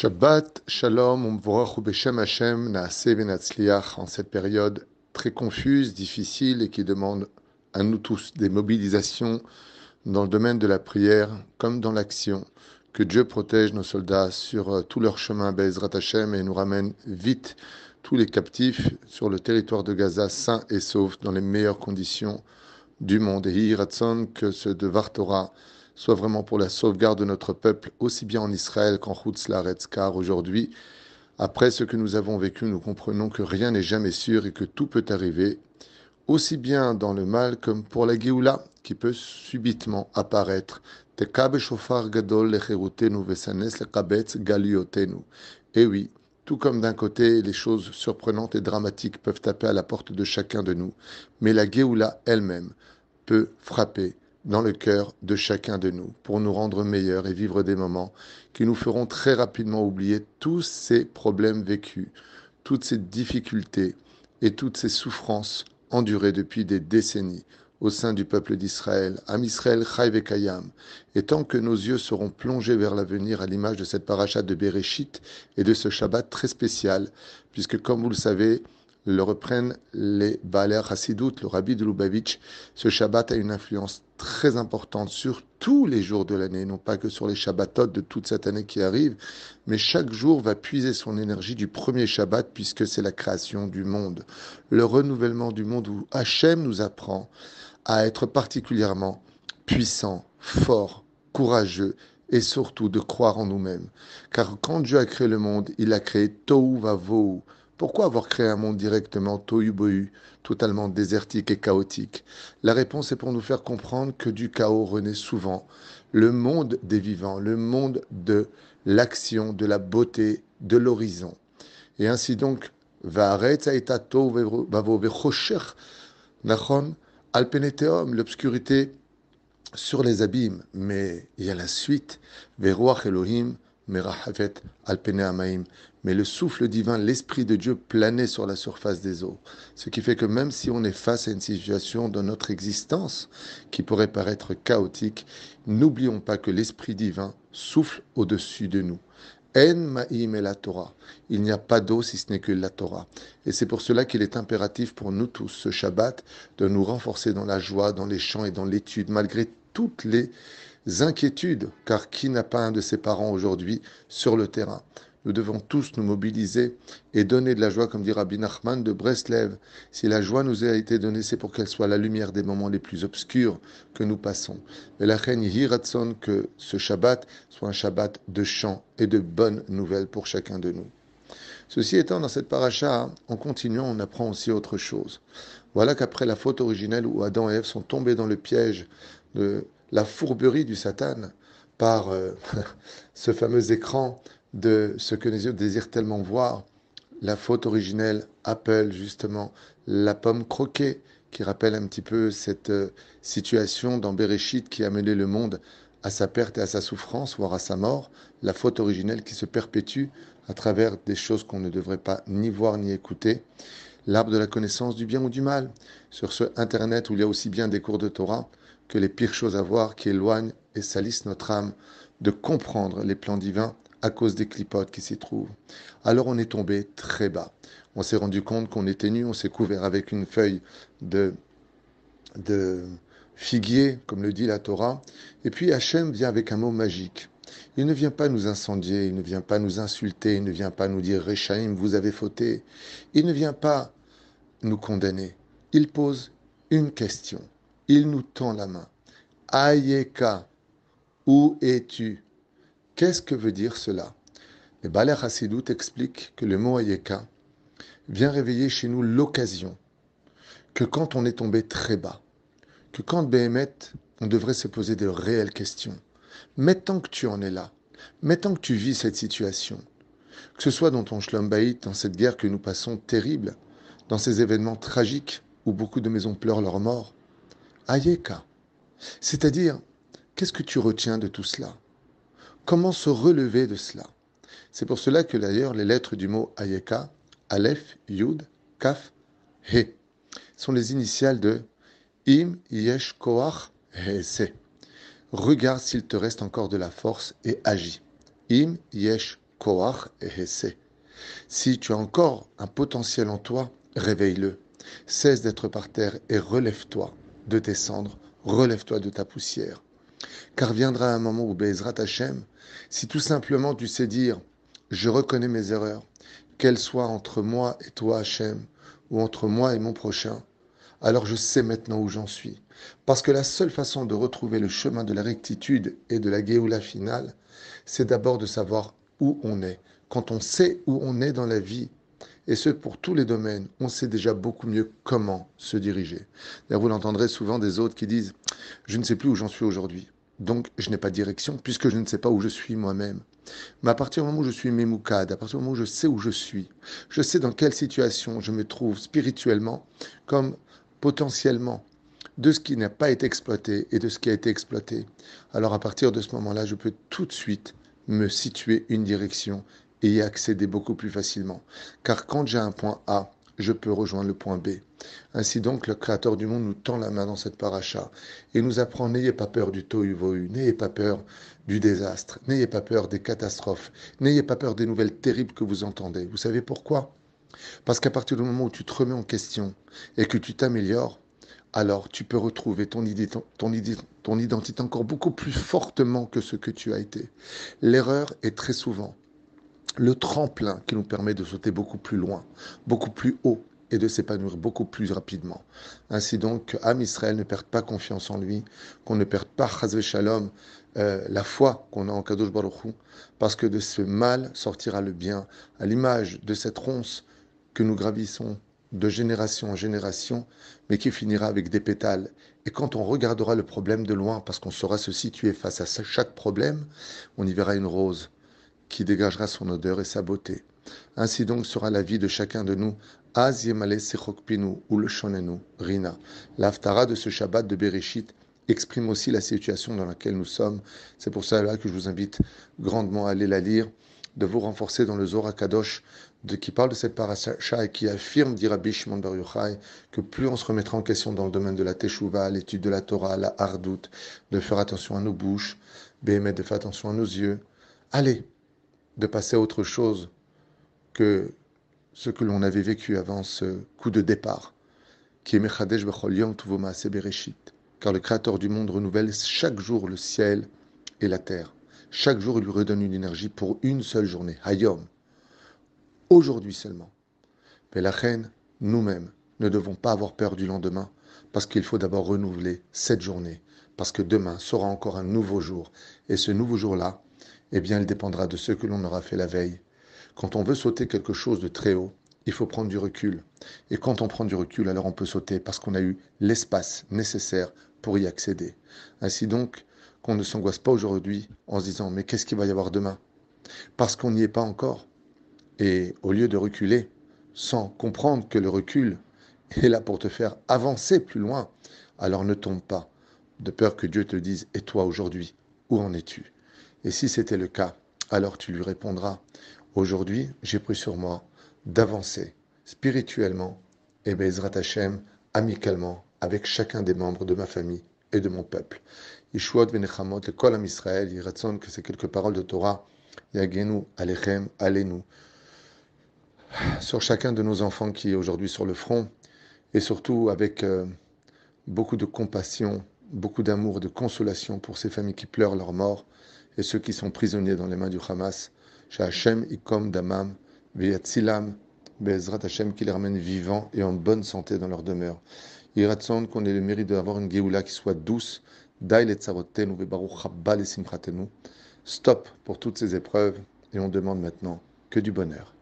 Shabbat Shalom Umvorach Beshem Hashem Naaseh en cette période très confuse, difficile et qui demande à nous tous des mobilisations dans le domaine de la prière comme dans l'action. Que Dieu protège nos soldats sur euh, tout leur chemin Bezrat Hashem et nous ramène vite tous les captifs sur le territoire de Gaza sains et saufs dans les meilleures conditions du monde. Et Hiratson que ce de Vartora soit vraiment pour la sauvegarde de notre peuple, aussi bien en Israël qu'en Laretz, car aujourd'hui, après ce que nous avons vécu, nous comprenons que rien n'est jamais sûr et que tout peut arriver, aussi bien dans le mal comme pour la Géoula, qui peut subitement apparaître. Et oui, tout comme d'un côté, les choses surprenantes et dramatiques peuvent taper à la porte de chacun de nous, mais la Géoula elle-même peut frapper dans le cœur de chacun de nous pour nous rendre meilleurs et vivre des moments qui nous feront très rapidement oublier tous ces problèmes vécus, toutes ces difficultés et toutes ces souffrances endurées depuis des décennies au sein du peuple d'Israël, Am Israël Kayam. Et tant que nos yeux seront plongés vers l'avenir à l'image de cette parachat de Bereshit et de ce Shabbat très spécial, puisque comme vous le savez, le reprennent les Baaler Hasidut, le rabbi de Lubavitch. Ce Shabbat a une influence très importante sur tous les jours de l'année, non pas que sur les Shabbatot de toute cette année qui arrive, mais chaque jour va puiser son énergie du premier Shabbat puisque c'est la création du monde, le renouvellement du monde où Hachem nous apprend à être particulièrement puissant, fort, courageux et surtout de croire en nous-mêmes. Car quand Dieu a créé le monde, il a créé Tohu Vavohu, pourquoi avoir créé un monde directement tohu totalement désertique et chaotique? La réponse est pour nous faire comprendre que du chaos renaît souvent. Le monde des vivants, le monde de l'action, de la beauté, de l'horizon. Et ainsi donc, l'obscurité sur les abîmes, mais il y a la suite, Elohim, mais le souffle divin, l'Esprit de Dieu planait sur la surface des eaux. Ce qui fait que même si on est face à une situation dans notre existence qui pourrait paraître chaotique, n'oublions pas que l'Esprit divin souffle au-dessus de nous. En ma'im et la Torah. Il n'y a pas d'eau si ce n'est que la Torah. Et c'est pour cela qu'il est impératif pour nous tous, ce Shabbat, de nous renforcer dans la joie, dans les chants et dans l'étude, malgré toutes les inquiétudes, car qui n'a pas un de ses parents aujourd'hui sur le terrain? Nous devons tous nous mobiliser et donner de la joie, comme dit Rabbi Nachman de Breslev. Si la joie nous a été donnée, c'est pour qu'elle soit la lumière des moments les plus obscurs que nous passons. Et la reine Hiratson, que ce Shabbat soit un Shabbat de chant et de bonnes nouvelles pour chacun de nous. Ceci étant, dans cette paracha, en continuant, on apprend aussi autre chose. Voilà qu'après la faute originelle où Adam et Ève sont tombés dans le piège de la fourberie du Satan par euh, ce fameux écran de ce que les yeux désirent tellement voir, la faute originelle appelle justement la pomme croquée, qui rappelle un petit peu cette euh, situation dans Bereshit qui a mené le monde à sa perte et à sa souffrance, voire à sa mort, la faute originelle qui se perpétue à travers des choses qu'on ne devrait pas ni voir ni écouter, l'arbre de la connaissance du bien ou du mal, sur ce Internet où il y a aussi bien des cours de Torah, que les pires choses à voir qui éloignent et salissent notre âme de comprendre les plans divins à cause des clipotes qui s'y trouvent. Alors on est tombé très bas. On s'est rendu compte qu'on était nu, on s'est couvert avec une feuille de, de figuier, comme le dit la Torah. Et puis Hachem vient avec un mot magique. Il ne vient pas nous incendier, il ne vient pas nous insulter, il ne vient pas nous dire Rechaim, vous avez fauté. Il ne vient pas nous condamner. Il pose une question il nous tend la main. Ayeka, où es-tu? Qu'est-ce que veut dire cela? Le Baler Hasidut explique que le mot Ayeka vient réveiller chez nous l'occasion que quand on est tombé très bas, que quand Béhémet, on devrait se poser de réelles questions. Maintenant que tu en es là, maintenant que tu vis cette situation, que ce soit dans ton Shlombaït, dans cette guerre que nous passons terrible, dans ces événements tragiques où beaucoup de maisons pleurent leur mort, Ayeka. C'est-à-dire, qu'est-ce que tu retiens de tout cela? Comment se relever de cela? C'est pour cela que d'ailleurs les lettres du mot Ayeka, Aleph, Yud, Kaf, He, sont les initiales de Im, Yesh, Koach, Se. Regarde s'il te reste encore de la force et agis. Im, Yesh, koach et hesse. Si tu as encore un potentiel en toi, réveille-le. Cesse d'être par terre et relève-toi de tes cendres, relève-toi de ta poussière. Car viendra un moment où Bezrat Hashem, si tout simplement tu sais dire, je reconnais mes erreurs, qu'elles soient entre moi et toi Hachem, ou entre moi et mon prochain, alors je sais maintenant où j'en suis. Parce que la seule façon de retrouver le chemin de la rectitude et de la Géoula finale, c'est d'abord de savoir où on est. Quand on sait où on est dans la vie, et ce pour tous les domaines, on sait déjà beaucoup mieux comment se diriger. Vous l'entendrez souvent des autres qui disent Je ne sais plus où j'en suis aujourd'hui, donc je n'ai pas de direction, puisque je ne sais pas où je suis moi-même. Mais à partir du moment où je suis mémoukade, à partir du moment où je sais où je suis, je sais dans quelle situation je me trouve spirituellement, comme potentiellement de ce qui n'a pas été exploité et de ce qui a été exploité. Alors à partir de ce moment-là, je peux tout de suite me situer une direction et y accéder beaucoup plus facilement. Car quand j'ai un point A, je peux rejoindre le point B. Ainsi donc, le Créateur du monde nous tend la main dans cette paracha et nous apprend n'ayez pas peur du tohu n'ayez pas peur du désastre, n'ayez pas peur des catastrophes, n'ayez pas peur des nouvelles terribles que vous entendez. Vous savez pourquoi? Parce qu'à partir du moment où tu te remets en question et que tu t'améliores, alors tu peux retrouver ton, ton, ton identité encore beaucoup plus fortement que ce que tu as été. L'erreur est très souvent le tremplin qui nous permet de sauter beaucoup plus loin, beaucoup plus haut et de s'épanouir beaucoup plus rapidement. Ainsi donc, Am Israël ne perd pas confiance en lui, qu'on ne perde pas, Chazve Shalom, euh, la foi qu'on a en Kadosh Baruch Hu, parce que de ce mal sortira le bien, à l'image de cette ronce que nous gravissons de génération en génération, mais qui finira avec des pétales. Et quand on regardera le problème de loin, parce qu'on saura se situer face à chaque problème, on y verra une rose qui dégagera son odeur et sa beauté. Ainsi donc sera la vie de chacun de nous. Rina. L'Aftara de ce Shabbat de Bereshit exprime aussi la situation dans laquelle nous sommes. C'est pour cela que je vous invite grandement à aller la lire, de vous renforcer dans le Zohar Kadosh, de, qui parle de cette paracha et qui affirme, dit Rabbi Shimon Yochai, que plus on se remettra en question dans le domaine de la Teshuvah, l'étude de la Torah, la Hardout, de faire attention à nos bouches, de faire attention à nos yeux. Allez, de passer à autre chose que ce que l'on avait vécu avant ce coup de départ, qui est Mechadesh Bechol Tuvoma car le Créateur du monde renouvelle chaque jour le ciel et la terre. Chaque jour, il lui redonne une énergie pour une seule journée, Hayom, aujourd'hui seulement. Mais la reine, nous-mêmes, ne devons pas avoir peur du lendemain, parce qu'il faut d'abord renouveler cette journée, parce que demain sera encore un nouveau jour, et ce nouveau jour-là, eh bien, il dépendra de ce que l'on aura fait la veille. Quand on veut sauter quelque chose de très haut, il faut prendre du recul. Et quand on prend du recul, alors on peut sauter parce qu'on a eu l'espace nécessaire pour y accéder. Ainsi donc, qu'on ne s'angoisse pas aujourd'hui en se disant mais qu'est-ce qu'il va y avoir demain? Parce qu'on n'y est pas encore. Et au lieu de reculer, sans comprendre que le recul est là pour te faire avancer plus loin, alors ne tombe pas, de peur que Dieu te dise Et toi aujourd'hui, où en es-tu? Et si c'était le cas, alors tu lui répondras, aujourd'hui j'ai pris sur moi d'avancer spirituellement et Bezrat Hashem amicalement avec chacun des membres de ma famille et de mon peuple. Yishuot venechamot le kol Israël, yiratson que ces quelques paroles de Torah, yagenu alechem, allez-nous, sur chacun de nos enfants qui est aujourd'hui sur le front, et surtout avec euh, beaucoup de compassion, beaucoup d'amour, de consolation pour ces familles qui pleurent leur mort, et ceux qui sont prisonniers dans les mains du Hamas. Hashem ikom damam veyatzilam Bezrat Hashem qui les ramène vivants et en bonne santé dans leur demeure. Iratson qu'on ait le mérite d'avoir une Géoula qui soit douce. Stop pour toutes ces épreuves et on demande maintenant que du bonheur.